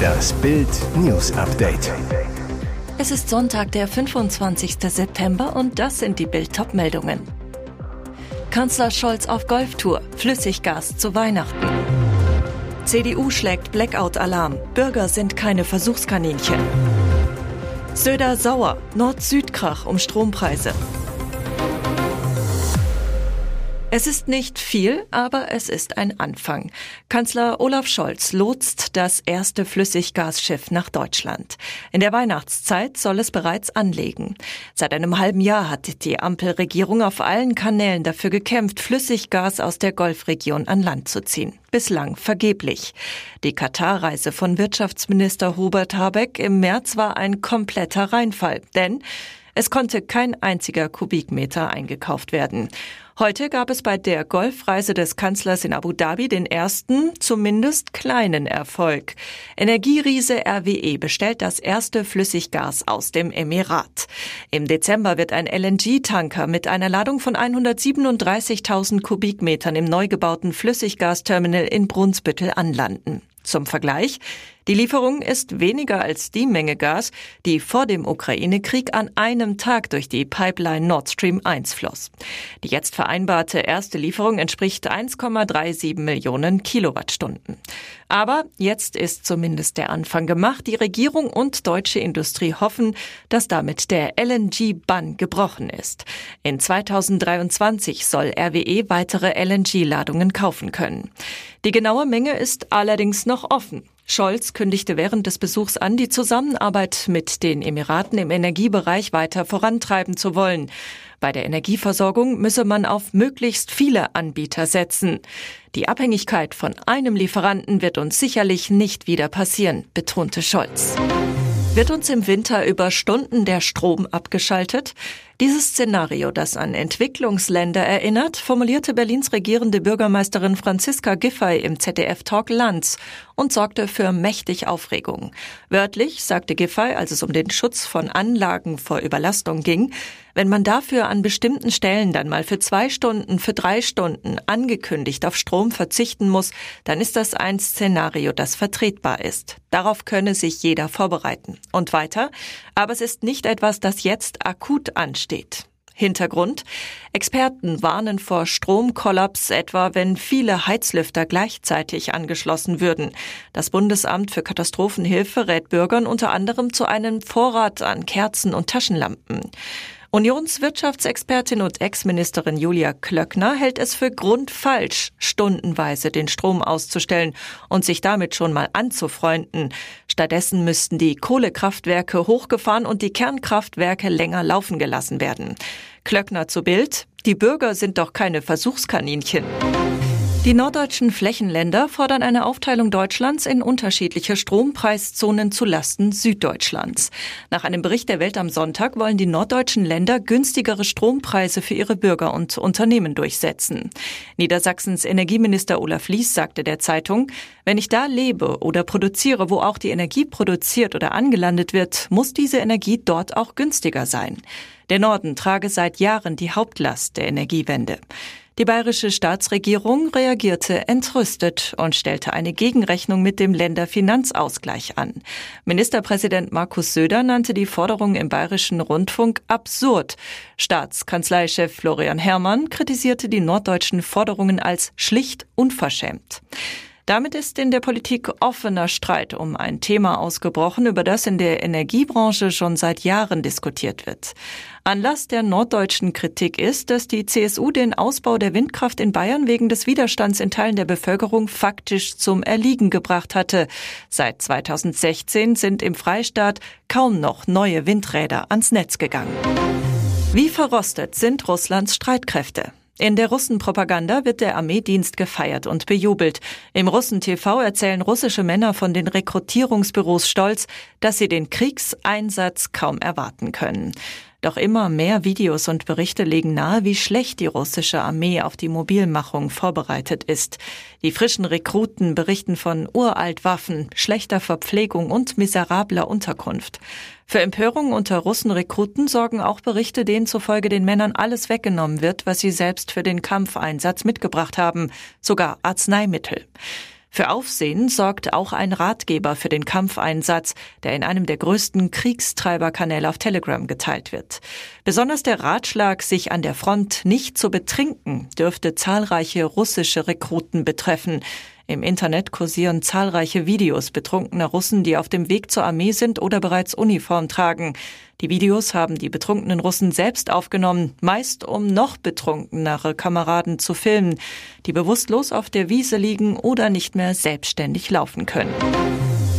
Das Bild News Update. Es ist Sonntag, der 25. September und das sind die Bild meldungen Kanzler Scholz auf Golftour, Flüssiggas zu Weihnachten. CDU schlägt Blackout-Alarm, Bürger sind keine Versuchskaninchen. Söder sauer, Nord-Süd-Krach um Strompreise. Es ist nicht viel, aber es ist ein Anfang. Kanzler Olaf Scholz lotst das erste Flüssiggasschiff nach Deutschland. In der Weihnachtszeit soll es bereits anlegen. Seit einem halben Jahr hat die Ampelregierung auf allen Kanälen dafür gekämpft, Flüssiggas aus der Golfregion an Land zu ziehen. Bislang vergeblich. Die Katar-Reise von Wirtschaftsminister Hubert Habeck im März war ein kompletter Reinfall, denn es konnte kein einziger Kubikmeter eingekauft werden. Heute gab es bei der Golfreise des Kanzlers in Abu Dhabi den ersten, zumindest kleinen Erfolg. Energieriese RWE bestellt das erste Flüssiggas aus dem Emirat. Im Dezember wird ein LNG-Tanker mit einer Ladung von 137.000 Kubikmetern im neu gebauten Flüssiggasterminal in Brunsbüttel anlanden. Zum Vergleich, die Lieferung ist weniger als die Menge Gas, die vor dem Ukraine-Krieg an einem Tag durch die Pipeline Nord Stream 1 floss. Die jetzt vereinbarte erste Lieferung entspricht 1,37 Millionen Kilowattstunden. Aber jetzt ist zumindest der Anfang gemacht. Die Regierung und deutsche Industrie hoffen, dass damit der LNG-Bann gebrochen ist. In 2023 soll RWE weitere LNG-Ladungen kaufen können. Die genaue Menge ist allerdings noch offen. Scholz kündigte während des Besuchs an, die Zusammenarbeit mit den Emiraten im Energiebereich weiter vorantreiben zu wollen. Bei der Energieversorgung müsse man auf möglichst viele Anbieter setzen. Die Abhängigkeit von einem Lieferanten wird uns sicherlich nicht wieder passieren, betonte Scholz. Wird uns im Winter über Stunden der Strom abgeschaltet? Dieses Szenario, das an Entwicklungsländer erinnert, formulierte Berlins regierende Bürgermeisterin Franziska Giffey im ZDF-Talk Lanz und sorgte für mächtig Aufregung. Wörtlich sagte Giffey, als es um den Schutz von Anlagen vor Überlastung ging, wenn man dafür an bestimmten Stellen dann mal für zwei Stunden, für drei Stunden angekündigt auf Strom verzichten muss, dann ist das ein Szenario, das vertretbar ist. Darauf könne sich jeder vorbereiten. Und weiter, aber es ist nicht etwas, das jetzt akut ansteht. Hintergrund. Experten warnen vor Stromkollaps, etwa wenn viele Heizlüfter gleichzeitig angeschlossen würden. Das Bundesamt für Katastrophenhilfe rät Bürgern unter anderem zu einem Vorrat an Kerzen und Taschenlampen. Unionswirtschaftsexpertin und Ex-Ministerin Julia Klöckner hält es für grundfalsch, stundenweise den Strom auszustellen und sich damit schon mal anzufreunden. Stattdessen müssten die Kohlekraftwerke hochgefahren und die Kernkraftwerke länger laufen gelassen werden. Klöckner zu Bild. Die Bürger sind doch keine Versuchskaninchen. Die norddeutschen Flächenländer fordern eine Aufteilung Deutschlands in unterschiedliche Strompreiszonen zu Lasten Süddeutschlands. Nach einem Bericht der Welt am Sonntag wollen die norddeutschen Länder günstigere Strompreise für ihre Bürger und Unternehmen durchsetzen. Niedersachsens Energieminister Olaf Lies sagte der Zeitung, wenn ich da lebe oder produziere, wo auch die Energie produziert oder angelandet wird, muss diese Energie dort auch günstiger sein. Der Norden trage seit Jahren die Hauptlast der Energiewende. Die bayerische Staatsregierung reagierte entrüstet und stellte eine Gegenrechnung mit dem Länderfinanzausgleich an. Ministerpräsident Markus Söder nannte die Forderung im bayerischen Rundfunk absurd. Staatskanzleichef Florian Herrmann kritisierte die norddeutschen Forderungen als schlicht unverschämt. Damit ist in der Politik offener Streit um ein Thema ausgebrochen, über das in der Energiebranche schon seit Jahren diskutiert wird. Anlass der norddeutschen Kritik ist, dass die CSU den Ausbau der Windkraft in Bayern wegen des Widerstands in Teilen der Bevölkerung faktisch zum Erliegen gebracht hatte. Seit 2016 sind im Freistaat kaum noch neue Windräder ans Netz gegangen. Wie verrostet sind Russlands Streitkräfte? In der Russenpropaganda wird der Armeedienst gefeiert und bejubelt. Im Russen-TV erzählen russische Männer von den Rekrutierungsbüros stolz, dass sie den Kriegseinsatz kaum erwarten können. Doch immer mehr Videos und Berichte legen nahe, wie schlecht die russische Armee auf die Mobilmachung vorbereitet ist. Die frischen Rekruten berichten von uralt Waffen, schlechter Verpflegung und miserabler Unterkunft. Für Empörung unter Russenrekruten sorgen auch Berichte, denen zufolge den Männern alles weggenommen wird, was sie selbst für den Kampfeinsatz mitgebracht haben, sogar Arzneimittel. Für Aufsehen sorgt auch ein Ratgeber für den Kampfeinsatz, der in einem der größten Kriegstreiberkanäle auf Telegram geteilt wird. Besonders der Ratschlag, sich an der Front nicht zu betrinken, dürfte zahlreiche russische Rekruten betreffen. Im Internet kursieren zahlreiche Videos betrunkener Russen, die auf dem Weg zur Armee sind oder bereits Uniform tragen. Die Videos haben die betrunkenen Russen selbst aufgenommen, meist um noch betrunkenere Kameraden zu filmen, die bewusstlos auf der Wiese liegen oder nicht mehr selbstständig laufen können.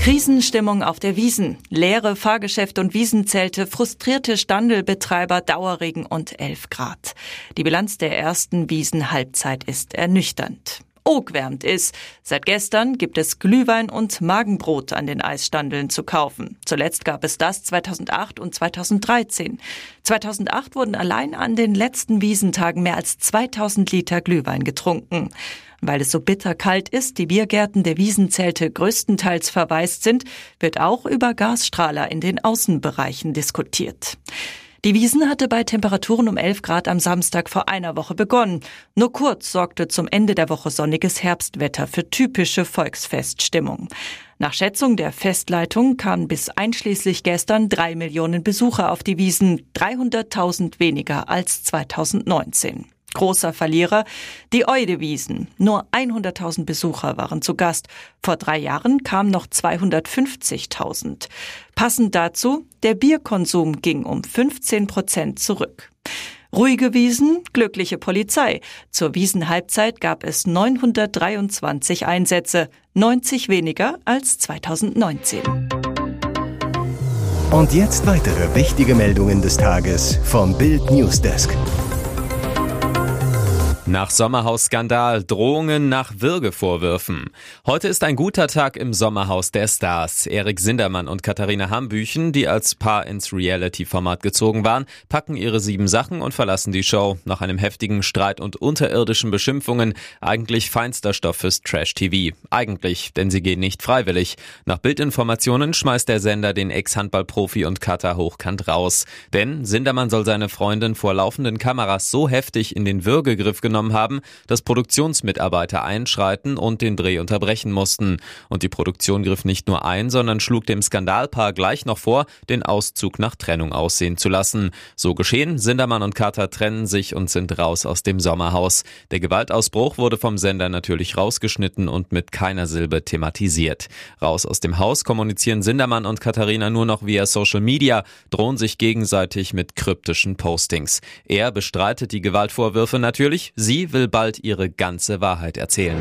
Krisenstimmung auf der Wiesen, leere Fahrgeschäfte und Wiesenzelte, frustrierte Standelbetreiber, Dauerregen und 11 Grad. Die Bilanz der ersten Wiesenhalbzeit ist ernüchternd. Ogwärmt ist. Seit gestern gibt es Glühwein und Magenbrot an den Eisstandeln zu kaufen. Zuletzt gab es das 2008 und 2013. 2008 wurden allein an den letzten Wiesentagen mehr als 2000 Liter Glühwein getrunken. Weil es so bitterkalt ist, die Biergärten der Wiesenzelte größtenteils verwaist sind, wird auch über Gasstrahler in den Außenbereichen diskutiert. Die Wiesen hatte bei Temperaturen um 11 Grad am Samstag vor einer Woche begonnen. Nur kurz sorgte zum Ende der Woche sonniges Herbstwetter für typische Volksfeststimmung. Nach Schätzung der Festleitung kamen bis einschließlich gestern drei Millionen Besucher auf die Wiesen, 300.000 weniger als 2019. Großer Verlierer, die Eudewiesen. Nur 100.000 Besucher waren zu Gast. Vor drei Jahren kamen noch 250.000. Passend dazu, der Bierkonsum ging um 15 Prozent zurück. Ruhige Wiesen, glückliche Polizei. Zur Wiesenhalbzeit gab es 923 Einsätze, 90 weniger als 2019. Und jetzt weitere wichtige Meldungen des Tages vom Bild Newsdesk. Nach Sommerhaus-Skandal, Drohungen nach Würgevorwürfen. Heute ist ein guter Tag im Sommerhaus der Stars. Erik Sindermann und Katharina Hambüchen, die als Paar ins Reality-Format gezogen waren, packen ihre sieben Sachen und verlassen die Show. Nach einem heftigen Streit und unterirdischen Beschimpfungen, eigentlich feinster Stoff fürs Trash-TV. Eigentlich, denn sie gehen nicht freiwillig. Nach Bildinformationen schmeißt der Sender den Ex-Handballprofi und Cutter hochkant raus. Denn Sindermann soll seine Freundin vor laufenden Kameras so heftig in den Würgegriff genommen wahrgenommen haben, dass Produktionsmitarbeiter einschreiten und den Dreh unterbrechen mussten. Und die Produktion griff nicht nur ein, sondern schlug dem Skandalpaar gleich noch vor, den Auszug nach Trennung aussehen zu lassen. So geschehen, Sindermann und Carter trennen sich und sind raus aus dem Sommerhaus. Der Gewaltausbruch wurde vom Sender natürlich rausgeschnitten und mit keiner Silbe thematisiert. Raus aus dem Haus kommunizieren Sindermann und Katharina nur noch via Social Media, drohen sich gegenseitig mit kryptischen Postings. Er bestreitet die Gewaltvorwürfe natürlich, Sie will bald ihre ganze Wahrheit erzählen.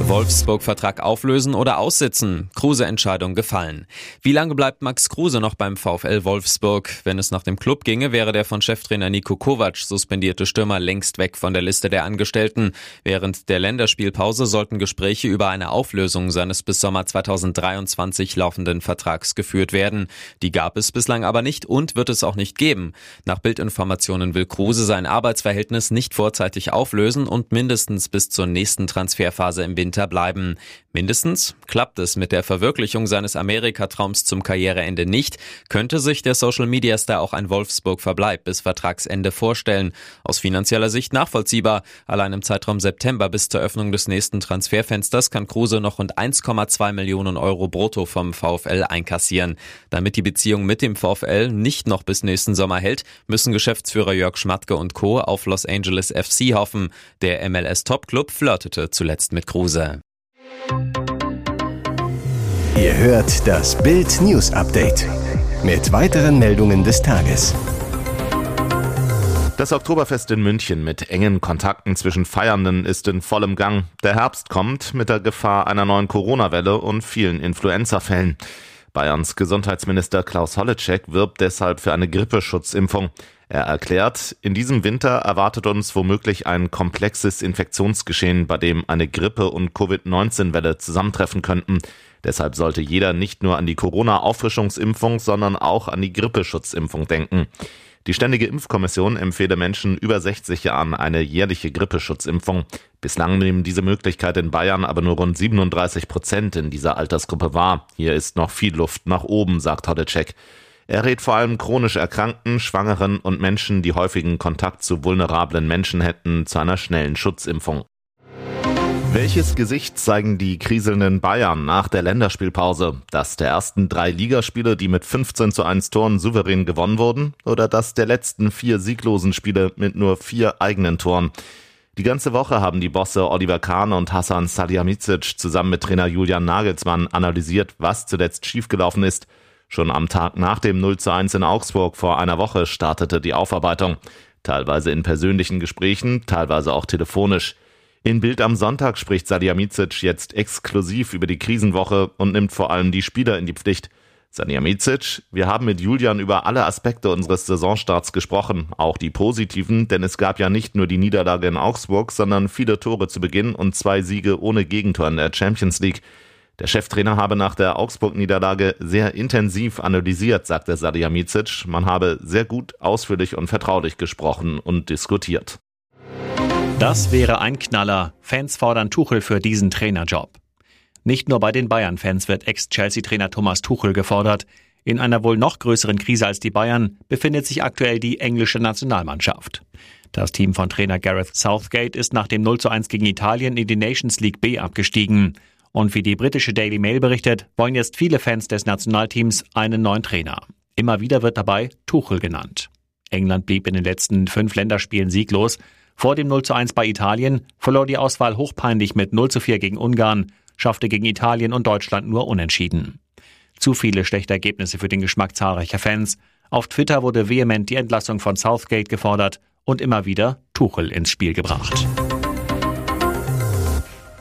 Wolfsburg-Vertrag auflösen oder aussitzen? Kruse-Entscheidung gefallen. Wie lange bleibt Max Kruse noch beim VfL Wolfsburg? Wenn es nach dem Club ginge, wäre der von Cheftrainer Nico Kovac suspendierte Stürmer längst weg von der Liste der Angestellten. Während der Länderspielpause sollten Gespräche über eine Auflösung seines bis Sommer 2023 laufenden Vertrags geführt werden. Die gab es bislang aber nicht und wird es auch nicht geben. Nach Bildinformationen will Kruse sein Arbeitsverhältnis nicht vorzeitig auflösen und mindestens bis zur nächsten Transferphase im Winter bleiben. Mindestens klappt es mit der Verwirklichung seines Amerika-Traums zum Karriereende nicht, könnte sich der Social-Media-Star auch ein Wolfsburg-Verbleib bis Vertragsende vorstellen. Aus finanzieller Sicht nachvollziehbar. Allein im Zeitraum September bis zur Öffnung des nächsten Transferfensters kann Kruse noch rund 1,2 Millionen Euro brutto vom VfL einkassieren. Damit die Beziehung mit dem VfL nicht noch bis nächsten Sommer hält, müssen Geschäftsführer Jörg Schmatke und Co. auf Los Angeles FC hoffen. Der MLS-Topclub flirtete zuletzt mit Kruse. Ihr hört das Bild News Update mit weiteren Meldungen des Tages. Das Oktoberfest in München mit engen Kontakten zwischen Feiernden ist in vollem Gang. Der Herbst kommt mit der Gefahr einer neuen Corona-Welle und vielen Influenza-Fällen. Bayerns Gesundheitsminister Klaus Holleczek wirbt deshalb für eine Grippeschutzimpfung. Er erklärt, in diesem Winter erwartet uns womöglich ein komplexes Infektionsgeschehen, bei dem eine Grippe- und Covid-19-Welle zusammentreffen könnten. Deshalb sollte jeder nicht nur an die Corona-Auffrischungsimpfung, sondern auch an die Grippeschutzimpfung denken. Die Ständige Impfkommission empfehle Menschen über 60 Jahren eine jährliche Grippeschutzimpfung. Bislang nehmen diese Möglichkeit in Bayern aber nur rund 37 Prozent in dieser Altersgruppe wahr. Hier ist noch viel Luft nach oben, sagt Hodecek. Er rät vor allem chronisch Erkrankten, Schwangeren und Menschen, die häufigen Kontakt zu vulnerablen Menschen hätten, zu einer schnellen Schutzimpfung. Welches Gesicht zeigen die kriselnden Bayern nach der Länderspielpause? Das der ersten drei Ligaspiele, die mit 15 zu 1 Toren souverän gewonnen wurden? Oder das der letzten vier sieglosen Spiele mit nur vier eigenen Toren? Die ganze Woche haben die Bosse Oliver Kahn und Hassan Salihamidzic zusammen mit Trainer Julian Nagelsmann analysiert, was zuletzt schiefgelaufen ist. Schon am Tag nach dem 0 zu 1 in Augsburg vor einer Woche startete die Aufarbeitung. Teilweise in persönlichen Gesprächen, teilweise auch telefonisch. In Bild am Sonntag spricht Salihamidzic jetzt exklusiv über die Krisenwoche und nimmt vor allem die Spieler in die Pflicht. Salihamidzic, wir haben mit Julian über alle Aspekte unseres Saisonstarts gesprochen, auch die positiven, denn es gab ja nicht nur die Niederlage in Augsburg, sondern viele Tore zu Beginn und zwei Siege ohne Gegentor in der Champions League. Der Cheftrainer habe nach der Augsburg-Niederlage sehr intensiv analysiert, sagte Salihamidzic. Man habe sehr gut, ausführlich und vertraulich gesprochen und diskutiert. Das wäre ein Knaller. Fans fordern Tuchel für diesen Trainerjob. Nicht nur bei den Bayern-Fans wird Ex-Chelsea-Trainer Thomas Tuchel gefordert. In einer wohl noch größeren Krise als die Bayern befindet sich aktuell die englische Nationalmannschaft. Das Team von Trainer Gareth Southgate ist nach dem 0 zu 1 gegen Italien in die Nations League B abgestiegen. Und wie die britische Daily Mail berichtet, wollen jetzt viele Fans des Nationalteams einen neuen Trainer. Immer wieder wird dabei Tuchel genannt. England blieb in den letzten fünf Länderspielen sieglos. Vor dem 0 zu 1 bei Italien verlor die Auswahl hochpeinlich mit 0 zu 4 gegen Ungarn, schaffte gegen Italien und Deutschland nur unentschieden. Zu viele schlechte Ergebnisse für den Geschmack zahlreicher Fans. Auf Twitter wurde vehement die Entlassung von Southgate gefordert und immer wieder Tuchel ins Spiel gebracht.